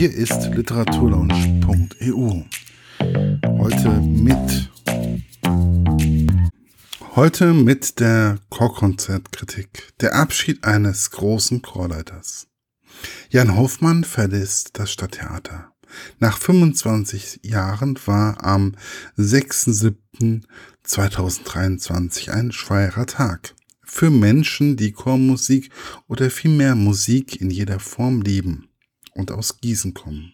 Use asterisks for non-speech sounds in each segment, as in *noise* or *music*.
Hier ist literaturlaunch.eu. Heute mit heute mit der Chorkonzertkritik. Der Abschied eines großen Chorleiters. Jan Hoffmann verlässt das Stadttheater. Nach 25 Jahren war am 6.7.2023 ein schwerer Tag für Menschen, die Chormusik oder vielmehr Musik in jeder Form lieben und aus Gießen kommen.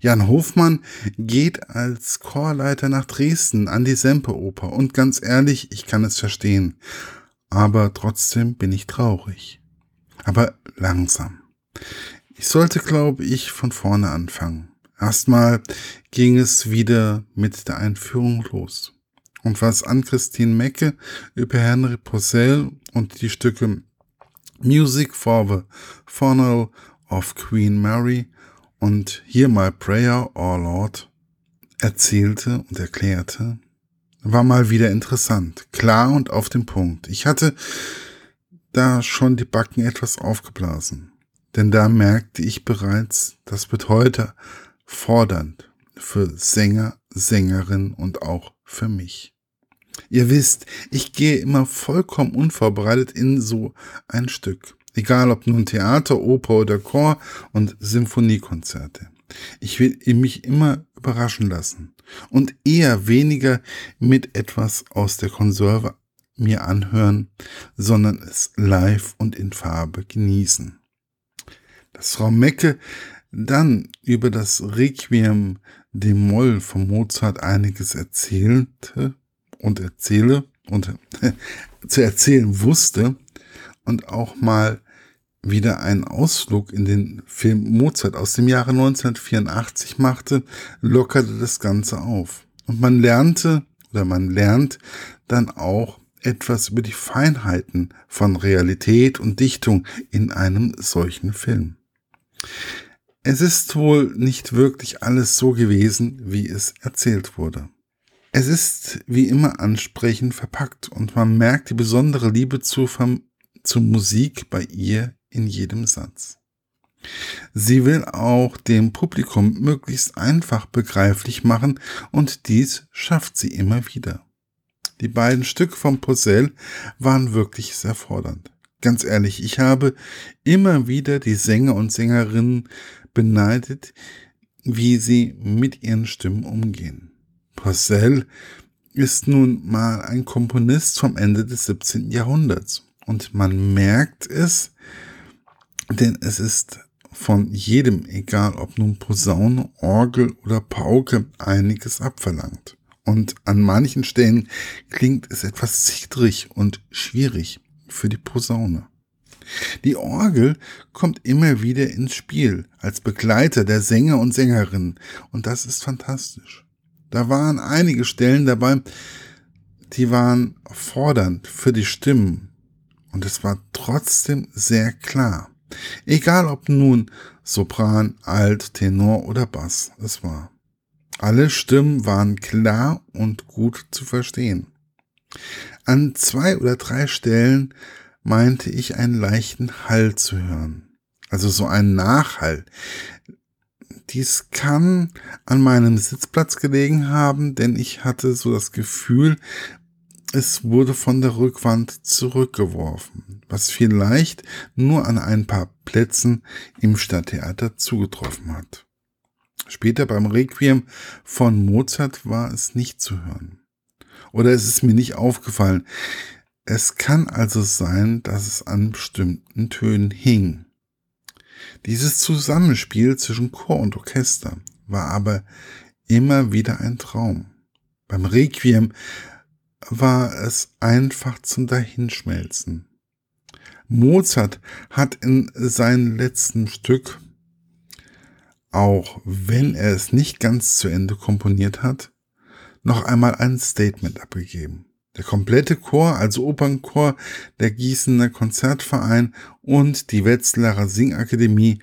Jan Hofmann geht als Chorleiter nach Dresden an die Semperoper und ganz ehrlich, ich kann es verstehen, aber trotzdem bin ich traurig. Aber langsam. Ich sollte, glaube ich, von vorne anfangen. Erstmal ging es wieder mit der Einführung los und was an Christine Mecke über Henry Purcell und die Stücke Music for the Funeral of Queen Mary und Hear My Prayer, Oh Lord, erzählte und erklärte, war mal wieder interessant, klar und auf den Punkt. Ich hatte da schon die Backen etwas aufgeblasen, denn da merkte ich bereits, das wird heute fordernd für Sänger, Sängerinnen und auch für mich. Ihr wisst, ich gehe immer vollkommen unvorbereitet in so ein Stück. Egal ob nun Theater, Oper oder Chor und Symphoniekonzerte. Ich will mich immer überraschen lassen und eher weniger mit etwas aus der Konserve mir anhören, sondern es live und in Farbe genießen. Dass Frau Mecke dann über das Requiem de Moll von Mozart einiges erzählte, und erzähle und *laughs* zu erzählen wusste und auch mal wieder einen Ausflug in den Film Mozart aus dem Jahre 1984 machte, lockerte das Ganze auf. Und man lernte oder man lernt dann auch etwas über die Feinheiten von Realität und Dichtung in einem solchen Film. Es ist wohl nicht wirklich alles so gewesen, wie es erzählt wurde. Es ist wie immer ansprechend verpackt und man merkt die besondere Liebe zur, zur Musik bei ihr in jedem Satz. Sie will auch dem Publikum möglichst einfach begreiflich machen und dies schafft sie immer wieder. Die beiden Stücke von Purcell waren wirklich sehr fordernd. Ganz ehrlich, ich habe immer wieder die Sänger und Sängerinnen beneidet, wie sie mit ihren Stimmen umgehen. Purcell ist nun mal ein Komponist vom Ende des 17. Jahrhunderts. Und man merkt es, denn es ist von jedem, egal ob nun Posaune, Orgel oder Pauke, einiges abverlangt. Und an manchen Stellen klingt es etwas zittrig und schwierig für die Posaune. Die Orgel kommt immer wieder ins Spiel als Begleiter der Sänger und Sängerinnen und das ist fantastisch. Da waren einige Stellen dabei, die waren fordernd für die Stimmen. Und es war trotzdem sehr klar. Egal ob nun Sopran, Alt, Tenor oder Bass es war. Alle Stimmen waren klar und gut zu verstehen. An zwei oder drei Stellen meinte ich einen leichten Hall zu hören. Also so einen Nachhall, dies kann an meinem Sitzplatz gelegen haben, denn ich hatte so das Gefühl, es wurde von der Rückwand zurückgeworfen, was vielleicht nur an ein paar Plätzen im Stadttheater zugetroffen hat. Später beim Requiem von Mozart war es nicht zu hören. Oder es ist mir nicht aufgefallen. Es kann also sein, dass es an bestimmten Tönen hing. Dieses Zusammenspiel zwischen Chor und Orchester war aber immer wieder ein Traum. Beim Requiem war es einfach zum Dahinschmelzen. Mozart hat in seinem letzten Stück, auch wenn er es nicht ganz zu Ende komponiert hat, noch einmal ein Statement abgegeben. Der komplette Chor, also Opernchor, der Gießener Konzertverein und die Wetzlarer Singakademie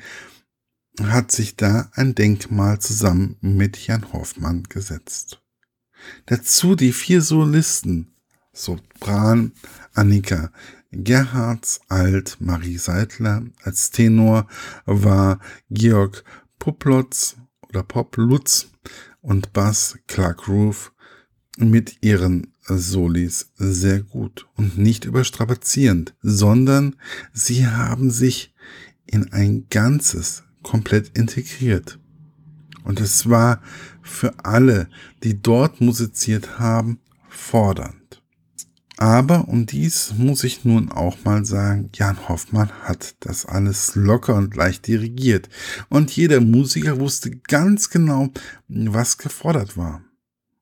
hat sich da ein Denkmal zusammen mit Jan Hoffmann gesetzt. Dazu die vier Solisten, Sopran Annika Gerhards Alt, Marie Seidler, als Tenor war Georg Poplotz oder Poplutz und Bass Clark Roof mit ihren Solis sehr gut und nicht überstrapazierend, sondern sie haben sich in ein Ganzes komplett integriert. Und es war für alle, die dort musiziert haben, fordernd. Aber, und dies muss ich nun auch mal sagen, Jan Hoffmann hat das alles locker und leicht dirigiert. Und jeder Musiker wusste ganz genau, was gefordert war.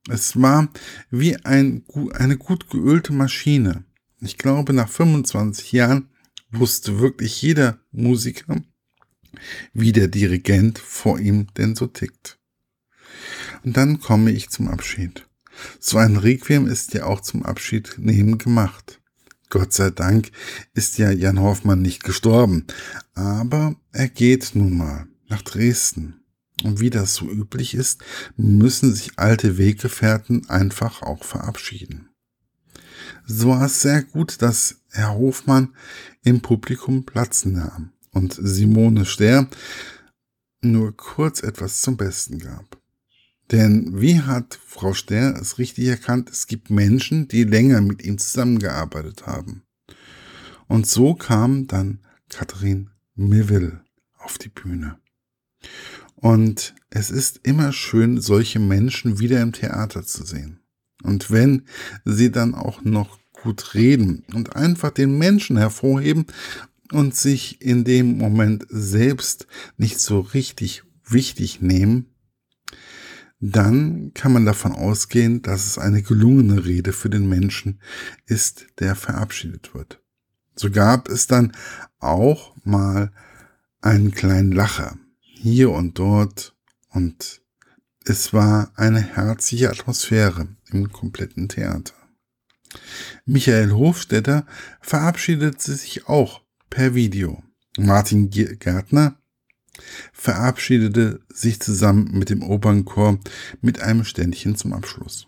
Es war wie ein, eine gut geölte Maschine. Ich glaube, nach 25 Jahren wusste wirklich jeder Musiker, wie der Dirigent vor ihm denn so tickt. Und dann komme ich zum Abschied. So ein Requiem ist ja auch zum Abschied nehmen gemacht. Gott sei Dank ist ja Jan Hoffmann nicht gestorben, aber er geht nun mal nach Dresden. Und wie das so üblich ist, müssen sich alte Weggefährten einfach auch verabschieden. So war es sehr gut, dass Herr Hofmann im Publikum Platz nahm und Simone Ster nur kurz etwas zum Besten gab. Denn wie hat Frau Ster es richtig erkannt, es gibt Menschen, die länger mit ihm zusammengearbeitet haben. Und so kam dann Katrin Miville auf die Bühne. Und es ist immer schön, solche Menschen wieder im Theater zu sehen. Und wenn sie dann auch noch gut reden und einfach den Menschen hervorheben und sich in dem Moment selbst nicht so richtig wichtig nehmen, dann kann man davon ausgehen, dass es eine gelungene Rede für den Menschen ist, der verabschiedet wird. So gab es dann auch mal einen kleinen Lacher hier und dort und es war eine herzliche Atmosphäre im kompletten Theater. Michael Hofstetter verabschiedete sich auch per Video. Martin Gärtner verabschiedete sich zusammen mit dem Opernchor mit einem Ständchen zum Abschluss.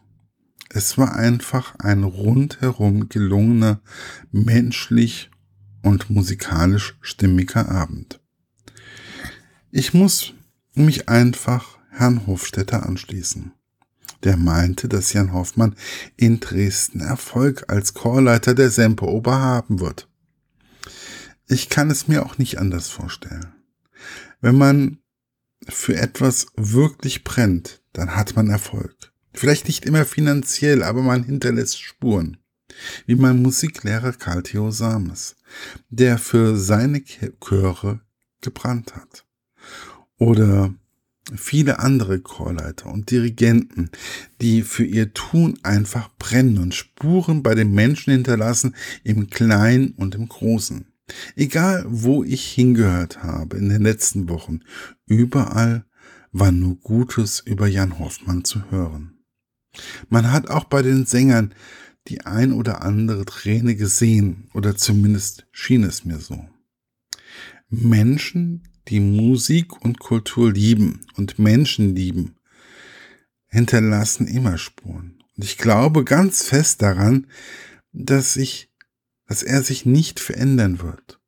Es war einfach ein rundherum gelungener, menschlich und musikalisch stimmiger Abend. Ich muss mich einfach Herrn Hofstetter anschließen. Der meinte, dass Jan Hoffmann in Dresden Erfolg als Chorleiter der Semperoper haben wird. Ich kann es mir auch nicht anders vorstellen. Wenn man für etwas wirklich brennt, dann hat man Erfolg. Vielleicht nicht immer finanziell, aber man hinterlässt Spuren. Wie mein Musiklehrer Karl Theo Sames, der für seine Chöre gebrannt hat oder viele andere Chorleiter und Dirigenten, die für ihr Tun einfach brennen und Spuren bei den Menschen hinterlassen, im Kleinen und im Großen. Egal, wo ich hingehört habe in den letzten Wochen, überall war nur Gutes über Jan Hoffmann zu hören. Man hat auch bei den Sängern die ein oder andere Träne gesehen, oder zumindest schien es mir so. Menschen, die Musik und Kultur lieben und Menschen lieben, hinterlassen immer Spuren. Und ich glaube ganz fest daran, dass sich, dass er sich nicht verändern wird.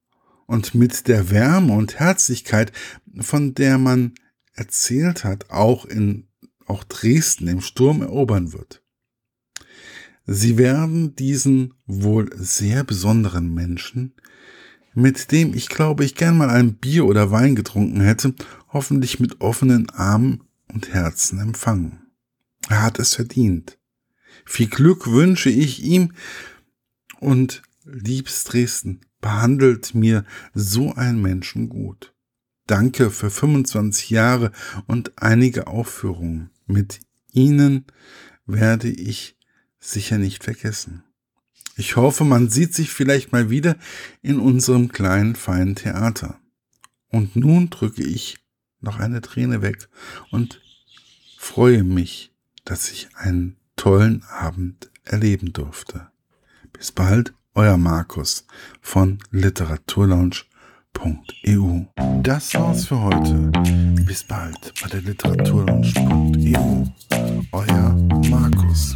Und mit der Wärme und Herzlichkeit, von der man erzählt hat, auch in, auch Dresden im Sturm erobern wird. Sie werden diesen wohl sehr besonderen Menschen mit dem ich glaube ich gern mal ein Bier oder Wein getrunken hätte, hoffentlich mit offenen Armen und Herzen empfangen. Er hat es verdient. Viel Glück wünsche ich ihm und liebes Dresden, behandelt mir so ein Menschen gut. Danke für 25 Jahre und einige Aufführungen. Mit Ihnen werde ich sicher nicht vergessen. Ich hoffe, man sieht sich vielleicht mal wieder in unserem kleinen feinen Theater. Und nun drücke ich noch eine Träne weg und freue mich, dass ich einen tollen Abend erleben durfte. Bis bald, euer Markus von literaturlaunch.eu. Das war's für heute. Bis bald bei der literaturlaunch.eu. Euer Markus.